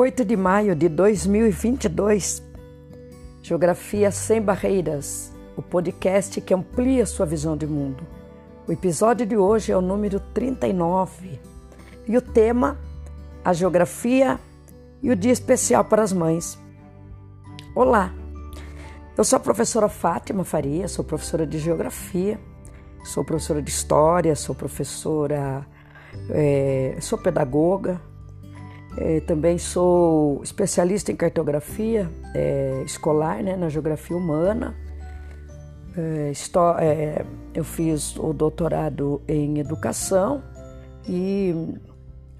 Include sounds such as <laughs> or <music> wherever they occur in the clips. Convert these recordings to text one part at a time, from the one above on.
8 de maio de 2022. Geografia Sem Barreiras, o podcast que amplia sua visão de mundo. O episódio de hoje é o número 39 e o tema a geografia e o dia especial para as mães. Olá, eu sou a professora Fátima Faria, sou professora de geografia, sou professora de história, sou professora, é, sou pedagoga, é, também sou especialista em cartografia é, escolar, né, na geografia humana. É, é, eu fiz o doutorado em educação e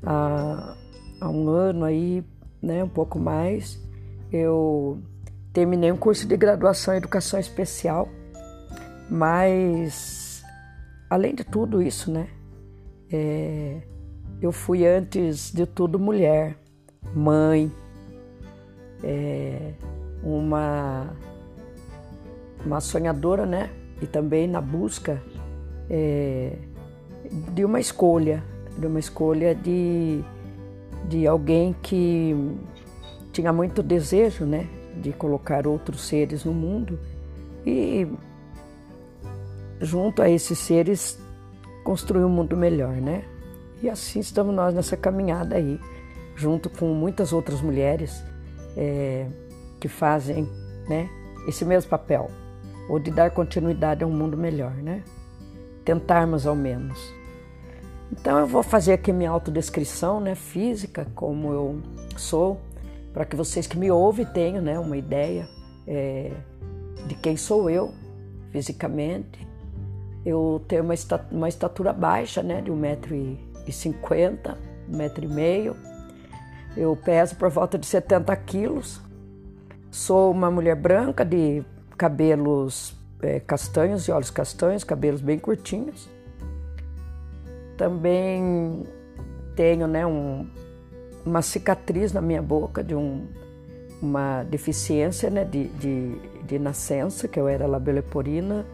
há, há um ano aí, né, um pouco mais, eu terminei um curso de graduação em educação especial, mas além de tudo isso, né, é, eu fui antes de tudo mulher, mãe, é, uma, uma sonhadora, né? E também na busca é, de uma escolha, de uma escolha de, de alguém que tinha muito desejo, né? De colocar outros seres no mundo e junto a esses seres construir um mundo melhor, né? E assim estamos nós nessa caminhada aí, junto com muitas outras mulheres é, que fazem né, esse mesmo papel, ou de dar continuidade a um mundo melhor, né? Tentarmos ao menos. Então eu vou fazer aqui minha autodescrição né, física, como eu sou, para que vocês que me ouvem tenham né, uma ideia é, de quem sou eu fisicamente. Eu tenho uma, estatura baixa, né, de 1,80m e 50, um metro e meio. Eu peso por volta de 70 quilos. Sou uma mulher branca de cabelos é, castanhos e olhos castanhos, cabelos bem curtinhos. Também tenho né, um, uma cicatriz na minha boca de um, uma deficiência né, de, de, de nascença, que eu era labeleporina,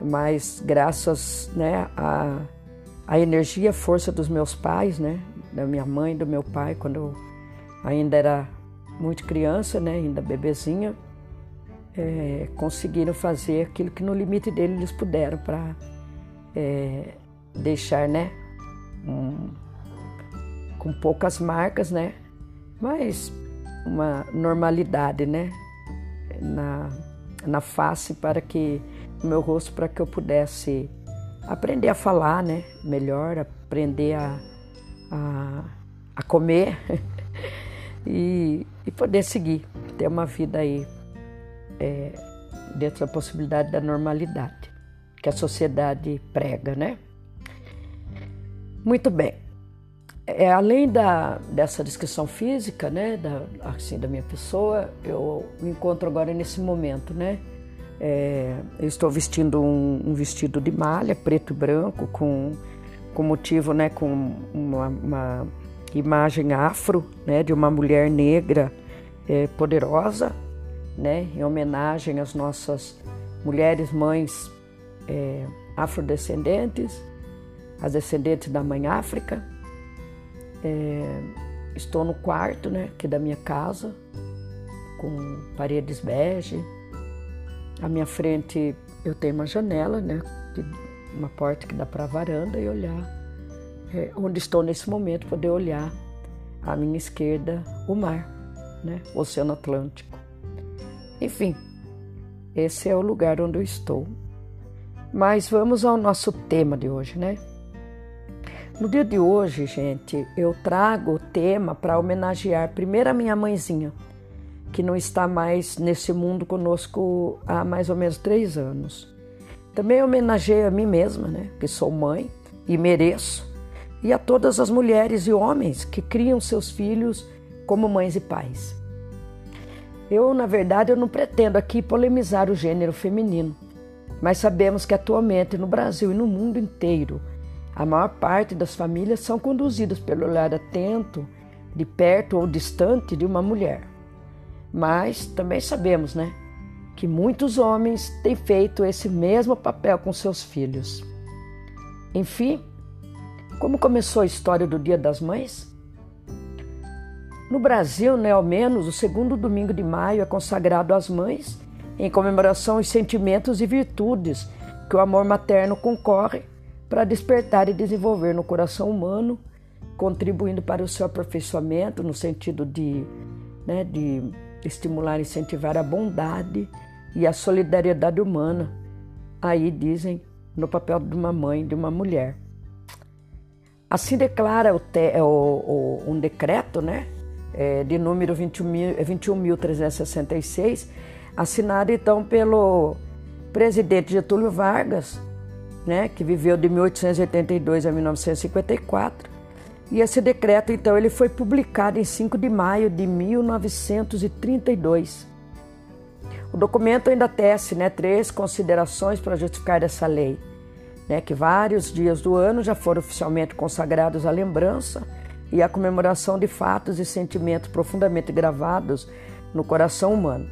mas graças né, a a energia, a força dos meus pais, né? Da minha mãe, do meu pai, quando eu ainda era muito criança, né? Ainda bebezinha, é, conseguiram fazer aquilo que no limite deles eles puderam para é, deixar, né? Um, com poucas marcas, né? Mas uma normalidade, né? Na, na face para que no meu rosto para que eu pudesse aprender a falar, né? Melhor, aprender a, a, a comer <laughs> e, e, poder seguir, ter uma vida aí é, dentro da possibilidade da normalidade que a sociedade prega, né? Muito bem. É, além da, dessa descrição física, né, da, assim, da minha pessoa, eu me encontro agora nesse momento, né, é, eu estou vestindo um, um, vestido de malha preto e branco com, com motivo, né, com uma, uma imagem afro, né, de uma mulher negra é, poderosa, né, em homenagem às nossas mulheres mães é, afrodescendentes, as descendentes da mãe África. É, estou no quarto, né, aqui da minha casa, com paredes bege, à minha frente eu tenho uma janela, né? Uma porta que dá para a varanda e olhar é, onde estou nesse momento, poder olhar à minha esquerda o mar, né? O Oceano Atlântico. Enfim, esse é o lugar onde eu estou. Mas vamos ao nosso tema de hoje, né? No dia de hoje, gente, eu trago o tema para homenagear primeiro a minha mãezinha, que não está mais nesse mundo conosco há mais ou menos três anos. Também homenageio a mim mesma, né, que sou mãe e mereço, e a todas as mulheres e homens que criam seus filhos como mães e pais. Eu, na verdade, eu não pretendo aqui polemizar o gênero feminino, mas sabemos que atualmente no Brasil e no mundo inteiro, a maior parte das famílias são conduzidas pelo olhar atento, de perto ou distante de uma mulher. Mas também sabemos, né, que muitos homens têm feito esse mesmo papel com seus filhos. Enfim, como começou a história do Dia das Mães? No Brasil, né, ao menos, o segundo domingo de maio é consagrado às mães em comemoração aos sentimentos e virtudes que o amor materno concorre para despertar e desenvolver no coração humano, contribuindo para o seu aperfeiçoamento no sentido de, né, de estimular e incentivar a bondade e a solidariedade humana. Aí dizem no papel de uma mãe, de uma mulher. Assim declara o te, o, o, um decreto, né, é, de número 21.366, assinado então pelo presidente Getúlio Vargas, né, que viveu de 1882 a 1954. E esse decreto, então, ele foi publicado em 5 de maio de 1932. O documento ainda tece né, três considerações para justificar essa lei né, que vários dias do ano já foram oficialmente consagrados à lembrança e à comemoração de fatos e sentimentos profundamente gravados no coração humano.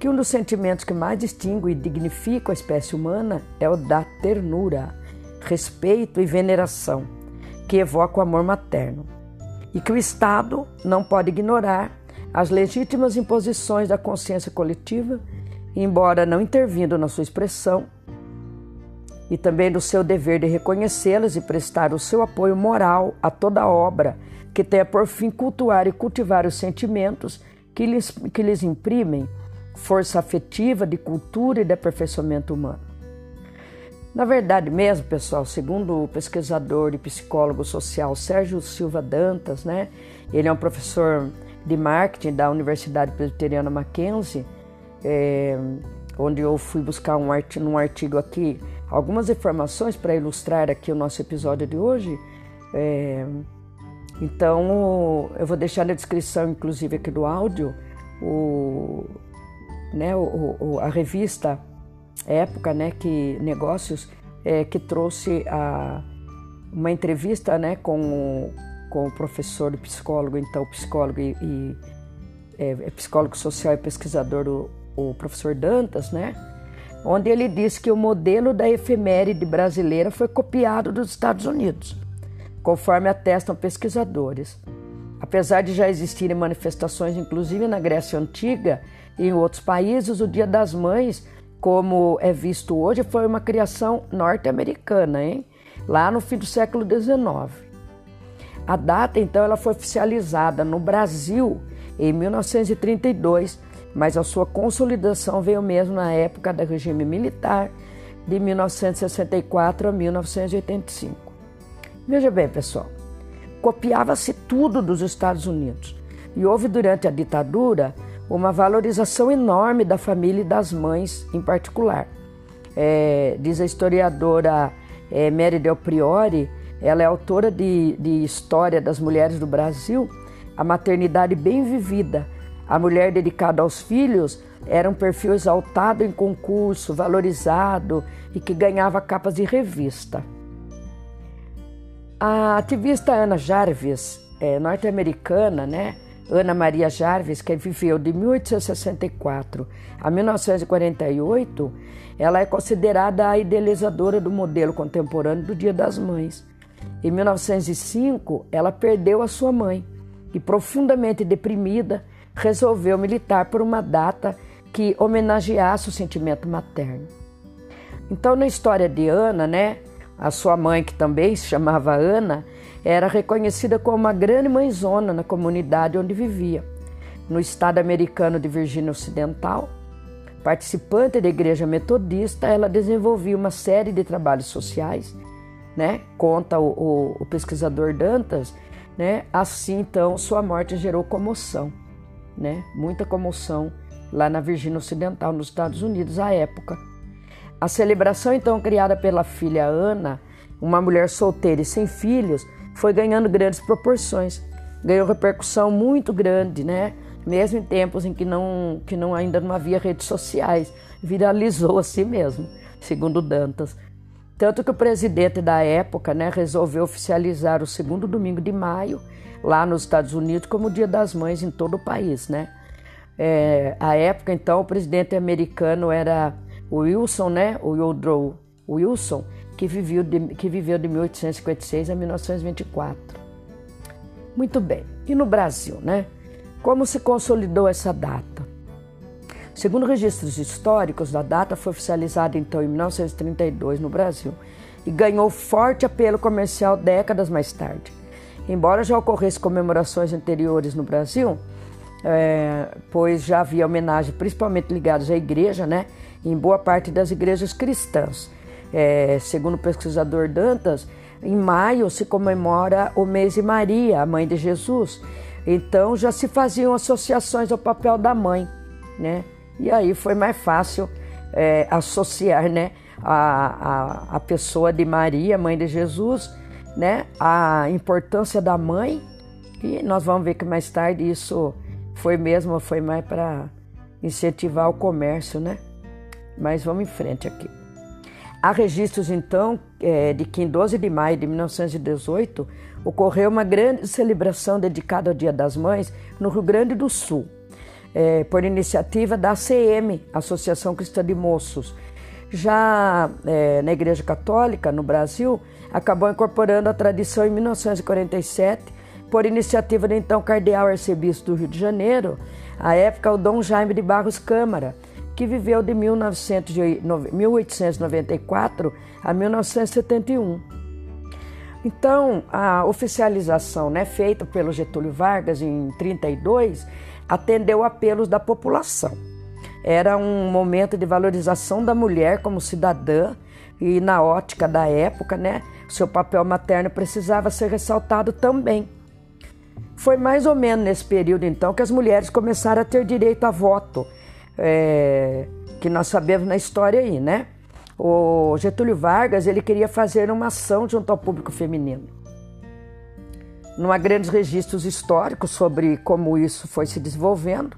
Que um dos sentimentos que mais distingue e dignifica a espécie humana é o da ternura, respeito e veneração, que evoca o amor materno. E que o Estado não pode ignorar as legítimas imposições da consciência coletiva, embora não intervindo na sua expressão, e também do seu dever de reconhecê-las e prestar o seu apoio moral a toda obra que tenha por fim cultuar e cultivar os sentimentos que lhes, que lhes imprimem força afetiva de cultura e de aperfeiçoamento humano. Na verdade mesmo, pessoal, segundo o pesquisador e psicólogo social Sérgio Silva Dantas, né, ele é um professor de marketing da Universidade Presbiteriana Mackenzie, é, onde eu fui buscar um, art, um artigo aqui algumas informações para ilustrar aqui o nosso episódio de hoje. É, então, eu vou deixar na descrição, inclusive aqui do áudio, o, né, o, o, a revista Época, né, que Negócios, é, que trouxe a, uma entrevista né, com, com o professor e psicólogo, então psicólogo e, e é, é psicólogo social e pesquisador, o, o professor Dantas, né? onde ele diz que o modelo da efeméride brasileira foi copiado dos Estados Unidos, conforme atestam pesquisadores. Apesar de já existirem manifestações, inclusive na Grécia Antiga e em outros países, o Dia das Mães, como é visto hoje, foi uma criação norte-americana, hein? lá no fim do século XIX. A data, então, ela foi oficializada no Brasil em 1932 mas a sua consolidação veio mesmo na época do regime militar, de 1964 a 1985. Veja bem, pessoal, copiava-se tudo dos Estados Unidos e houve durante a ditadura uma valorização enorme da família e das mães em particular. É, diz a historiadora é, Mary Del Priori, ela é autora de, de História das Mulheres do Brasil, a maternidade bem vivida a mulher dedicada aos filhos era um perfil exaltado em concurso, valorizado e que ganhava capas de revista. A ativista Ana Jarvis, é, norte-americana, né? Ana Maria Jarvis, que viveu de 1864 a 1948, ela é considerada a idealizadora do modelo contemporâneo do Dia das Mães. Em 1905, ela perdeu a sua mãe e, profundamente deprimida, resolveu militar por uma data que homenageasse o sentimento materno. Então, na história de Ana, né, a sua mãe, que também se chamava Ana, era reconhecida como uma grande mãezona na comunidade onde vivia. No estado americano de Virgínia Ocidental, participante da igreja metodista, ela desenvolvia uma série de trabalhos sociais, né? Conta o, o, o pesquisador Dantas, né? Assim, então, sua morte gerou comoção né? Muita comoção lá na Virgínia Ocidental, nos Estados Unidos, à época. A celebração, então, criada pela filha Ana, uma mulher solteira e sem filhos, foi ganhando grandes proporções. Ganhou repercussão muito grande, né? Mesmo em tempos em que não, que não ainda não havia redes sociais, viralizou assim mesmo, segundo Dantas. Tanto que o presidente da época né, resolveu oficializar o segundo domingo de maio lá nos Estados Unidos como o Dia das Mães em todo o país, né? É, a época, então, o presidente americano era Wilson, né? O Woodrow Wilson, que viveu de, que viveu de 1856 a 1924. Muito bem. E no Brasil, né? Como se consolidou essa data? Segundo registros históricos, a data foi oficializada então em 1932 no Brasil e ganhou forte apelo comercial décadas mais tarde. Embora já ocorressem comemorações anteriores no Brasil, é, pois já havia homenagem principalmente ligadas à igreja, né? Em boa parte das igrejas cristãs. É, segundo o pesquisador Dantas, em maio se comemora o mês de Maria, a mãe de Jesus. Então já se faziam associações ao papel da mãe, né? E aí foi mais fácil é, associar, né, a, a, a pessoa de Maria, mãe de Jesus, né, a importância da mãe. E nós vamos ver que mais tarde isso foi mesmo, foi mais para incentivar o comércio, né? Mas vamos em frente aqui. Há registros, então, é, de que em 12 de maio de 1918 ocorreu uma grande celebração dedicada ao Dia das Mães no Rio Grande do Sul, é, por iniciativa da ACM, Associação Cristã de Moços. Já é, na Igreja Católica, no Brasil, acabou incorporando a tradição em 1947, por iniciativa do então Cardeal Arcebispo do Rio de Janeiro, à época o Dom Jaime de Barros Câmara, que viveu de 1894 a 1971. Então, a oficialização né, feita pelo Getúlio Vargas em 32 atendeu apelos da população. Era um momento de valorização da mulher como cidadã e na ótica da época, né, seu papel materno precisava ser ressaltado também. Foi mais ou menos nesse período então que as mulheres começaram a ter direito a voto é, que nós sabemos na história aí, né? O Getúlio Vargas ele queria fazer uma ação junto ao público feminino. Não há grandes registros históricos sobre como isso foi se desenvolvendo,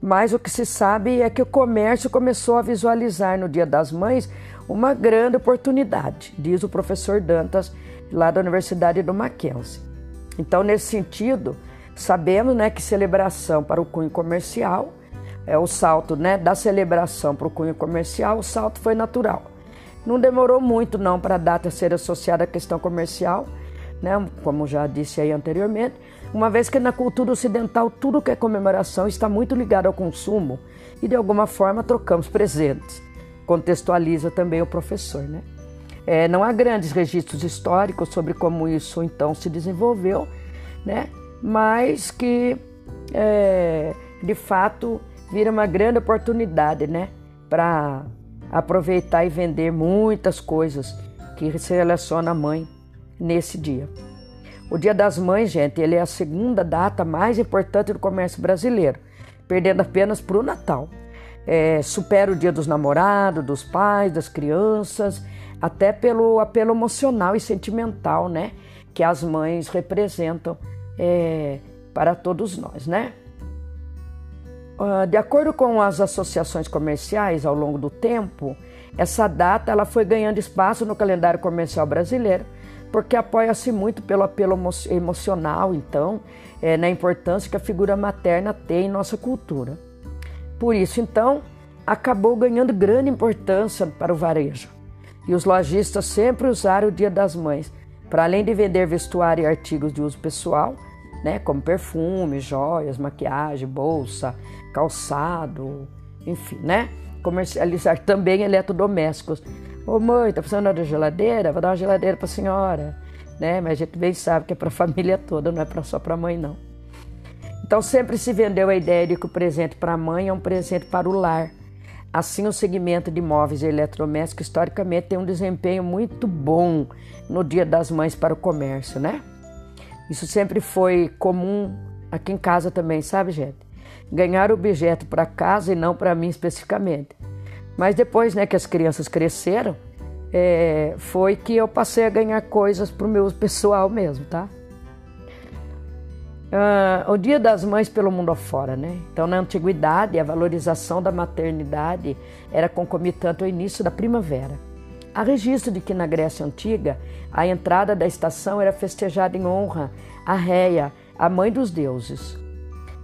mas o que se sabe é que o comércio começou a visualizar no Dia das Mães uma grande oportunidade, diz o professor Dantas, lá da Universidade do Mackenzie. Então, nesse sentido, sabemos né, que celebração para o cunho comercial é, o salto né, da celebração para o cunho comercial, o salto foi natural. Não demorou muito não para a data ser associada à questão comercial, né, como já disse aí anteriormente, uma vez que na cultura ocidental tudo que é comemoração está muito ligado ao consumo e de alguma forma trocamos presentes. Contextualiza também o professor, né? É, não há grandes registros históricos sobre como isso então se desenvolveu, né? Mas que é, de fato vira uma grande oportunidade, né? Para aproveitar e vender muitas coisas que se relacionam à mãe nesse dia. O Dia das Mães, gente, ele é a segunda data mais importante do comércio brasileiro, perdendo apenas para o Natal. É, supera o Dia dos Namorados, dos pais, das crianças, até pelo apelo emocional e sentimental, né, que as mães representam é, para todos nós, né? Ah, de acordo com as associações comerciais ao longo do tempo, essa data ela foi ganhando espaço no calendário comercial brasileiro, porque apoia-se muito pelo apelo emocional, então, é, na importância que a figura materna tem em nossa cultura. Por isso, então, acabou ganhando grande importância para o varejo. E os lojistas sempre usaram o Dia das Mães, para além de vender vestuário e artigos de uso pessoal, né, como perfume, joias, maquiagem, bolsa, calçado, enfim, né? Comercializar também eletrodomésticos. Ô mãe, tá precisando de geladeira? Vou dar uma geladeira para a senhora, né? Mas a gente bem sabe que é para a <laughs> família toda, não é pra, só para a mãe, não. Então sempre se vendeu a ideia de que o presente para a mãe é um presente para o lar. Assim, o segmento de móveis e eletrodomésticos historicamente tem um desempenho muito bom no Dia das Mães para o comércio, né? Isso sempre foi comum aqui em casa também, sabe, gente? Ganhar objeto para casa e não para mim especificamente. Mas depois, né, que as crianças cresceram, é, foi que eu passei a ganhar coisas para o meu pessoal mesmo, tá? Ah, o Dia das Mães pelo mundo afora, né? Então, na antiguidade, a valorização da maternidade era concomitante ao início da primavera. Há registro de que na Grécia Antiga a entrada da estação era festejada em honra a Réia, a mãe dos deuses.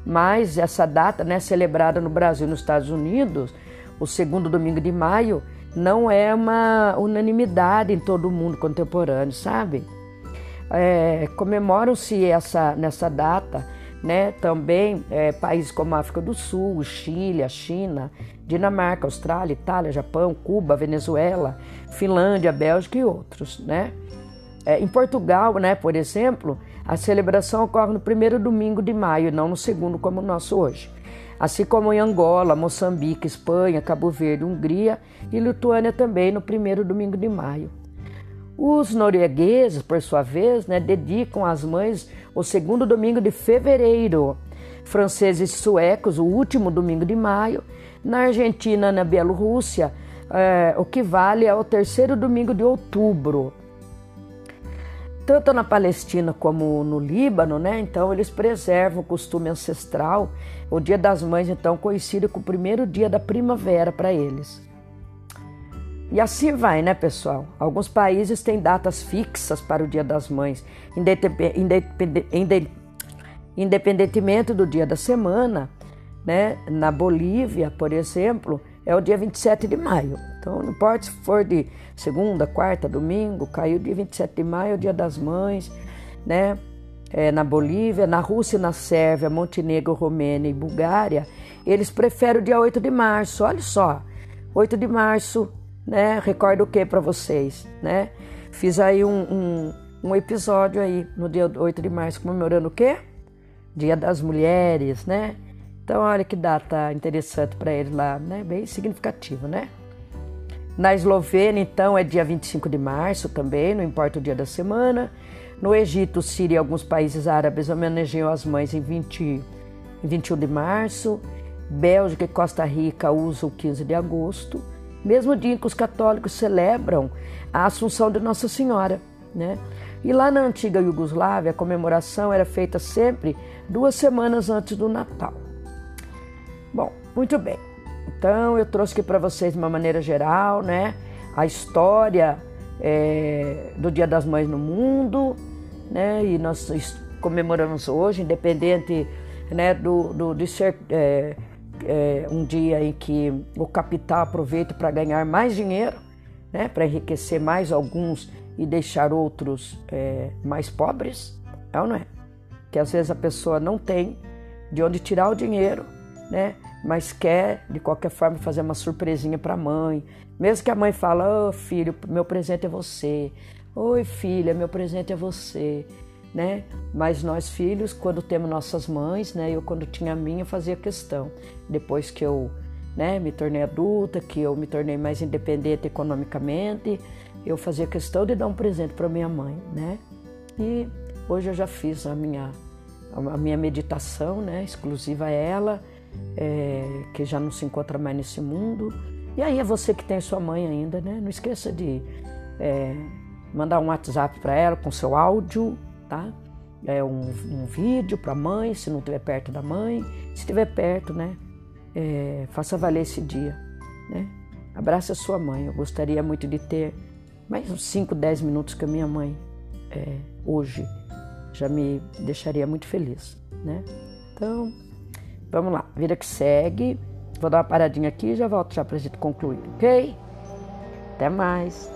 Mas essa data, né, celebrada no Brasil e nos Estados Unidos, o segundo domingo de maio, não é uma unanimidade em todo o mundo contemporâneo, sabe? é, comemoram-se essa, nessa data né, também é, países como a África do Sul, Chile, a China, Dinamarca, Austrália, Itália, Japão, Cuba, Venezuela, Finlândia, Bélgica e outros. Né? É, em Portugal, né, por exemplo, a celebração ocorre no primeiro domingo de maio, não no segundo como o nosso hoje. Assim como em Angola, Moçambique, Espanha, Cabo Verde, Hungria e Lituânia também no primeiro domingo de maio. Os noruegueses, por sua vez, né, dedicam às mães o segundo domingo de fevereiro, franceses e suecos o último domingo de maio, na Argentina, na Bielorrússia, é, o que vale ao terceiro domingo de outubro. Tanto na Palestina como no Líbano, né? Então eles preservam o costume ancestral. O Dia das Mães, então, coincide com o primeiro dia da primavera para eles. E assim vai, né, pessoal? Alguns países têm datas fixas para o Dia das Mães, independentemente do dia da semana. Né? Na Bolívia, por exemplo, é o dia 27 de maio. Então, não importa se for de segunda, quarta, domingo, caiu dia 27 de maio, Dia das Mães, né? É, na Bolívia, na Rússia, na Sérvia, Montenegro, Romênia e Bulgária, eles preferem o dia 8 de março. Olha só, 8 de março, né? Recordo o que para vocês, né? Fiz aí um, um, um, episódio aí no dia 8 de março comemorando o quê? Dia das Mulheres, né? Então olha que data interessante para eles lá, né? Bem significativo, né? Na Eslovênia, então, é dia 25 de março também, não importa o dia da semana. No Egito, Síria e alguns países árabes homenageiam as mães em, 20, em 21 de março. Bélgica e Costa Rica usam o 15 de agosto mesmo dia em que os católicos celebram a Assunção de Nossa Senhora. Né? E lá na antiga Iugoslávia, a comemoração era feita sempre duas semanas antes do Natal. Bom, muito bem. Então eu trouxe aqui para vocês de uma maneira geral, né, a história é, do Dia das Mães no mundo, né, e nós comemoramos hoje, independente, né, do, do de ser é, é, um dia em que o capital aproveita para ganhar mais dinheiro, né, para enriquecer mais alguns e deixar outros mais pobres, é ou não é? Que às vezes a pessoa não tem de onde tirar o dinheiro, né? Mas quer de qualquer forma fazer uma surpresinha para a mãe, mesmo que a mãe fale: "Oh, filho, meu presente é você. Oi, filha, meu presente é você." né? Mas nós filhos, quando temos nossas mães, né? Eu quando tinha a minha fazia questão. Depois que eu, né, me tornei adulta, que eu me tornei mais independente economicamente, eu fazia questão de dar um presente para minha mãe, né? E hoje eu já fiz a minha a minha meditação, né, exclusiva a ela, é, que já não se encontra mais nesse mundo. E aí é você que tem sua mãe ainda, né? Não esqueça de é, mandar um WhatsApp para ela com seu áudio, tá? É um, um vídeo para a mãe, se não estiver perto da mãe. Se estiver perto, né? É, faça valer esse dia, né? Abraça a sua mãe. Eu gostaria muito de ter mais uns 5, 10 minutos com a minha mãe é, hoje. Já me deixaria muito feliz, né? Então, vamos lá. Vida que segue. Vou dar uma paradinha aqui e já volto já para a gente concluir, ok? Até mais.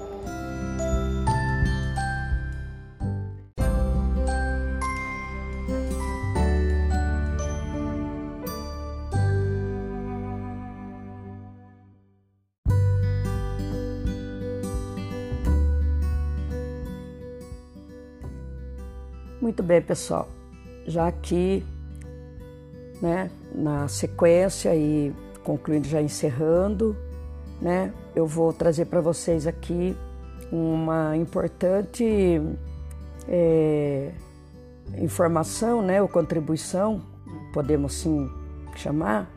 Muito bem, pessoal. Já aqui, né, na sequência e concluindo, já encerrando, né, eu vou trazer para vocês aqui uma importante é, informação, né, ou contribuição, podemos sim chamar,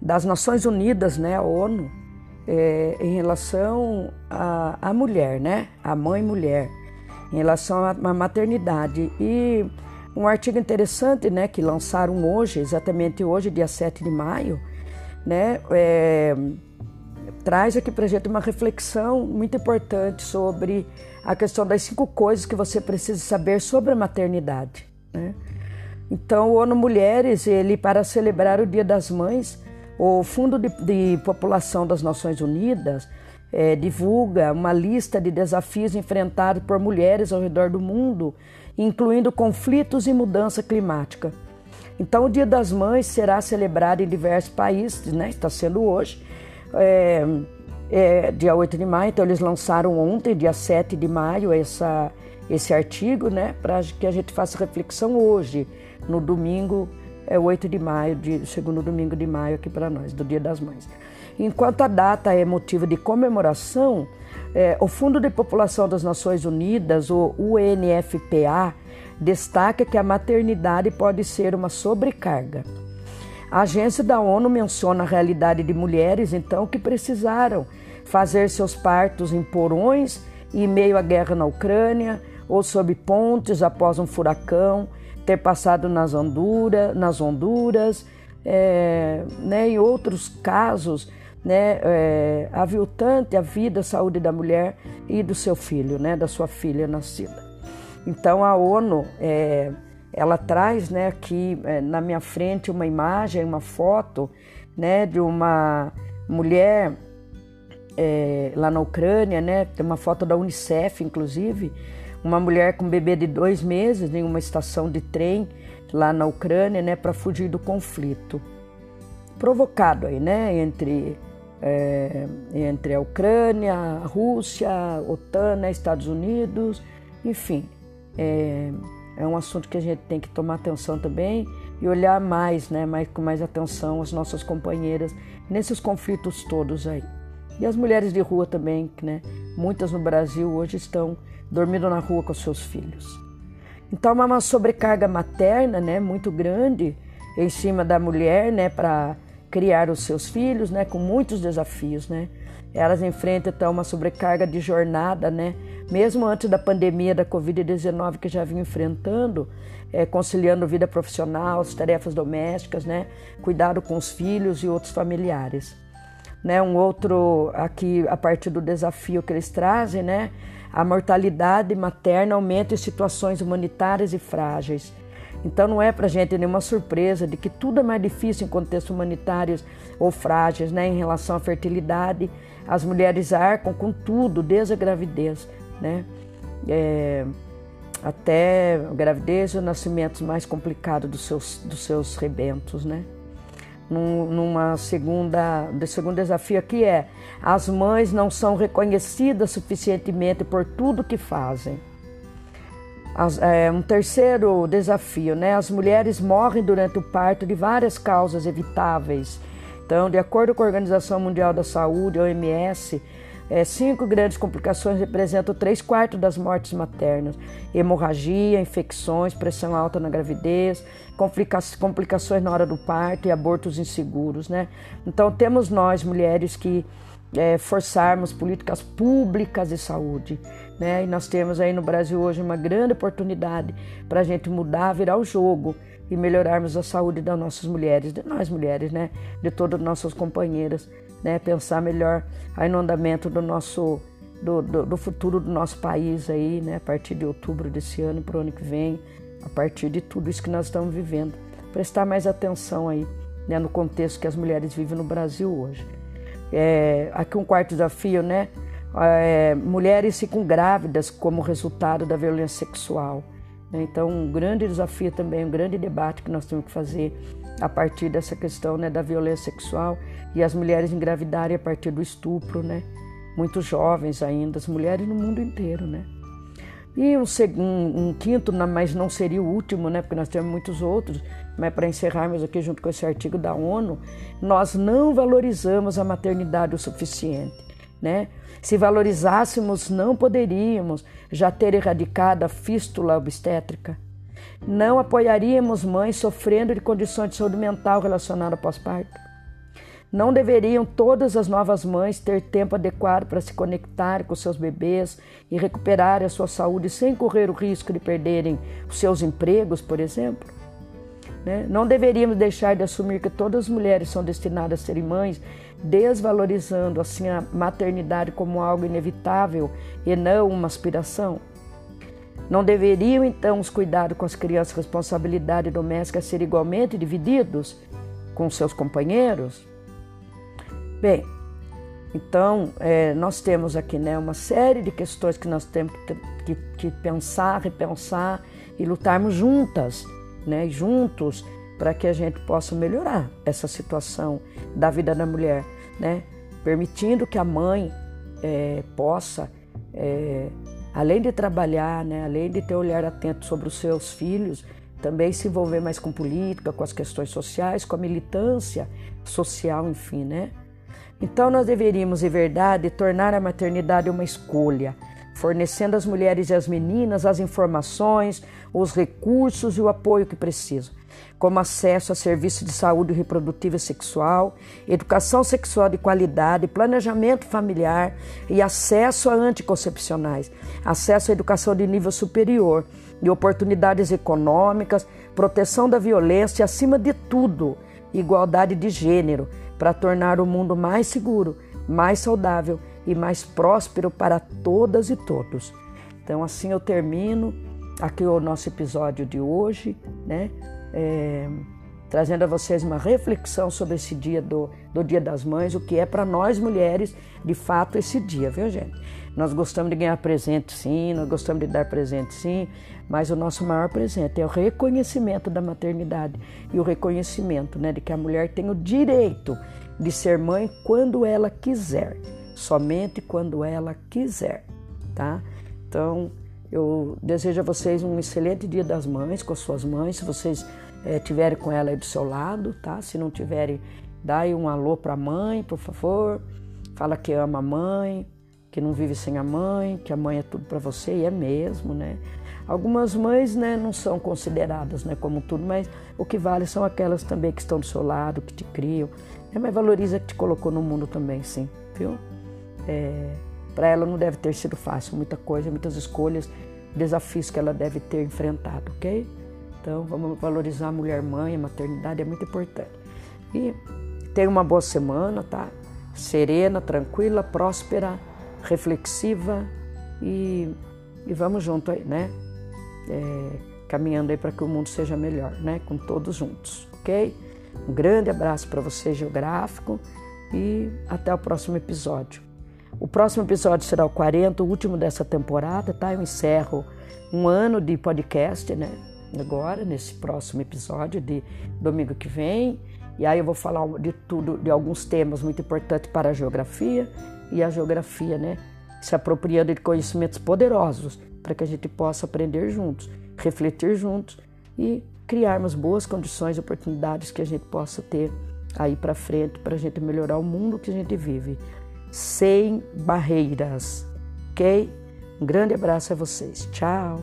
das Nações Unidas, né, a ONU, é, em relação à mulher, né, a mãe mulher em relação à maternidade. E um artigo interessante, né, que lançaram hoje, exatamente hoje, dia 7 de maio, né, é, traz aqui para a gente uma reflexão muito importante sobre a questão das cinco coisas que você precisa saber sobre a maternidade. Né? Então, o ONU Mulheres, ele para celebrar o Dia das Mães, o Fundo de, de População das Nações Unidas é, divulga uma lista de desafios enfrentados por mulheres ao redor do mundo, incluindo conflitos e mudança climática. Então, o Dia das Mães será celebrado em diversos países, né? está sendo hoje, é, é, dia 8 de maio. Então, eles lançaram ontem, dia 7 de maio, essa, esse artigo, né? para que a gente faça reflexão hoje, no domingo, é 8 de maio, de, segundo domingo de maio aqui para nós, do Dia das Mães. Enquanto a data é motivo de comemoração, é, o Fundo de População das Nações Unidas, o UNFPA, destaca que a maternidade pode ser uma sobrecarga. A agência da ONU menciona a realidade de mulheres, então, que precisaram fazer seus partos em porões em meio à guerra na Ucrânia ou sob pontes após um furacão, ter passado nas Honduras, nas Honduras é, né, e outros casos né, é, aviltante a vida, a saúde da mulher e do seu filho, né, da sua filha nascida. Então a ONU é, ela traz né, aqui é, na minha frente uma imagem, uma foto né, de uma mulher é, lá na Ucrânia, né, tem uma foto da Unicef, inclusive, uma mulher com um bebê de dois meses em uma estação de trem lá na Ucrânia, né, para fugir do conflito provocado aí, né, entre é, entre a Ucrânia, a Rússia, a OTAN, né, Estados Unidos, enfim, é, é, um assunto que a gente tem que tomar atenção também e olhar mais, né, mais, com mais atenção as nossas companheiras nesses conflitos todos aí. E as mulheres de rua também, né, muitas no Brasil hoje estão dormindo na rua com seus filhos. Então, uma sobrecarga materna, né, muito grande em cima da mulher, né, para criar os seus filhos, né, com muitos desafios, né? Elas enfrentam então uma sobrecarga de jornada, né? Mesmo antes da pandemia da Covid-19 que já vinha enfrentando, é, conciliando vida profissional, as tarefas domésticas, né? Cuidado com os filhos e outros familiares. Né, um outro aqui a partir do desafio que eles trazem, né? A mortalidade materna aumenta em situações humanitárias e frágeis. Então não é para a gente nenhuma surpresa de que tudo é mais difícil em contextos humanitários ou frágeis, né? Em relação à fertilidade, as mulheres arcam com tudo, desde a gravidez, né? É, até a gravidez e os nascimentos mais complicados dos seus, dos seus rebentos, né? Num, numa segunda, o segundo desafio aqui é as mães não são reconhecidas suficientemente por tudo que fazem. É, um terceiro desafio, né? As mulheres morrem durante o parto de várias causas evitáveis. Então, de acordo com a Organização Mundial da Saúde, OMS, é, cinco grandes complicações representam três quartos das mortes maternas: hemorragia, infecções, pressão alta na gravidez, complicações na hora do parto e abortos inseguros, né? Então, temos nós, mulheres, que é, forçarmos políticas públicas de saúde. Né? E nós temos aí no Brasil hoje uma grande oportunidade para a gente mudar, virar o jogo e melhorarmos a saúde das nossas mulheres, de nós mulheres, né? de todas as nossas companheiras, né? pensar melhor o inundamento do nosso do, do, do, futuro do nosso país aí, né? a partir de outubro desse ano para o ano que vem, a partir de tudo isso que nós estamos vivendo. Prestar mais atenção aí né? no contexto que as mulheres vivem no Brasil hoje. É, aqui um quarto desafio, né? É, mulheres ficam grávidas como resultado da violência sexual. Né? Então, um grande desafio também, um grande debate que nós temos que fazer a partir dessa questão né, da violência sexual e as mulheres engravidarem a partir do estupro, né? Muito jovens ainda, as mulheres no mundo inteiro, né? E um, um, um quinto, mas não seria o último, né? Porque nós temos muitos outros, mas para encerrarmos aqui junto com esse artigo da ONU, nós não valorizamos a maternidade o suficiente. Né? Se valorizássemos, não poderíamos já ter erradicado a fístula obstétrica. Não apoiaríamos mães sofrendo de condições de saúde mental relacionadas ao pós-parto. Não deveriam todas as novas mães ter tempo adequado para se conectar com seus bebês e recuperar a sua saúde sem correr o risco de perderem os seus empregos, por exemplo? Né? Não deveríamos deixar de assumir que todas as mulheres são destinadas a serem mães, desvalorizando assim a maternidade como algo inevitável e não uma aspiração. Não deveriam então os cuidados com as crianças, responsabilidade doméstica ser igualmente divididos com seus companheiros? Bem, Então, é, nós temos aqui né, uma série de questões que nós temos que, que, que pensar, repensar e lutarmos juntas, né, juntos, para que a gente possa melhorar essa situação da vida da mulher, né, permitindo que a mãe é, possa, é, além de trabalhar, né, além de ter olhar atento sobre os seus filhos, também se envolver mais com política, com as questões sociais, com a militância social, enfim, né? Então nós deveríamos, em verdade, tornar a maternidade uma escolha, fornecendo às mulheres e às meninas as informações, os recursos e o apoio que precisam, como acesso a serviços de saúde reprodutiva e sexual, educação sexual de qualidade, planejamento familiar e acesso a anticoncepcionais, acesso à educação de nível superior e oportunidades econômicas, proteção da violência e, acima de tudo, igualdade de gênero para tornar o mundo mais seguro, mais saudável e mais próspero para todas e todos. Então, assim eu termino aqui o nosso episódio de hoje, né? É, trazendo a vocês uma reflexão sobre esse dia do, do Dia das Mães, o que é para nós mulheres, de fato, esse dia, viu, gente? Nós gostamos de ganhar presente, sim, nós gostamos de dar presente, sim, mas o nosso maior presente é o reconhecimento da maternidade e o reconhecimento né, de que a mulher tem o direito de ser mãe quando ela quiser, somente quando ela quiser, tá? Então, eu desejo a vocês um excelente Dia das Mães com as suas mães, se vocês é, tiverem com ela aí do seu lado, tá? Se não tiverem, dá aí um alô para a mãe, por favor. Fala que ama a mãe, que não vive sem a mãe, que a mãe é tudo para você e é mesmo, né? Algumas mães, né, não são consideradas, né, como tudo, mas o que vale são aquelas também que estão do seu lado, que te criam, é, mas valoriza que te colocou no mundo também, sim, viu? É, para ela não deve ter sido fácil, muita coisa, muitas escolhas, desafios que ela deve ter enfrentado, ok? Então vamos valorizar a mulher mãe, a maternidade é muito importante. E tenha uma boa semana, tá? Serena, tranquila, próspera, reflexiva e, e vamos junto aí, né? É, caminhando aí para que o mundo seja melhor, né? Com todos juntos, ok? Um grande abraço para você, geográfico, e até o próximo episódio. O próximo episódio será o 40, o último dessa temporada, tá? Eu encerro um ano de podcast, né? Agora, nesse próximo episódio de domingo que vem. E aí eu vou falar de tudo, de alguns temas muito importantes para a geografia e a geografia, né? Se apropriando de conhecimentos poderosos para que a gente possa aprender juntos, refletir juntos e criarmos boas condições e oportunidades que a gente possa ter aí para frente para a gente melhorar o mundo que a gente vive sem barreiras, ok? Um grande abraço a vocês. Tchau!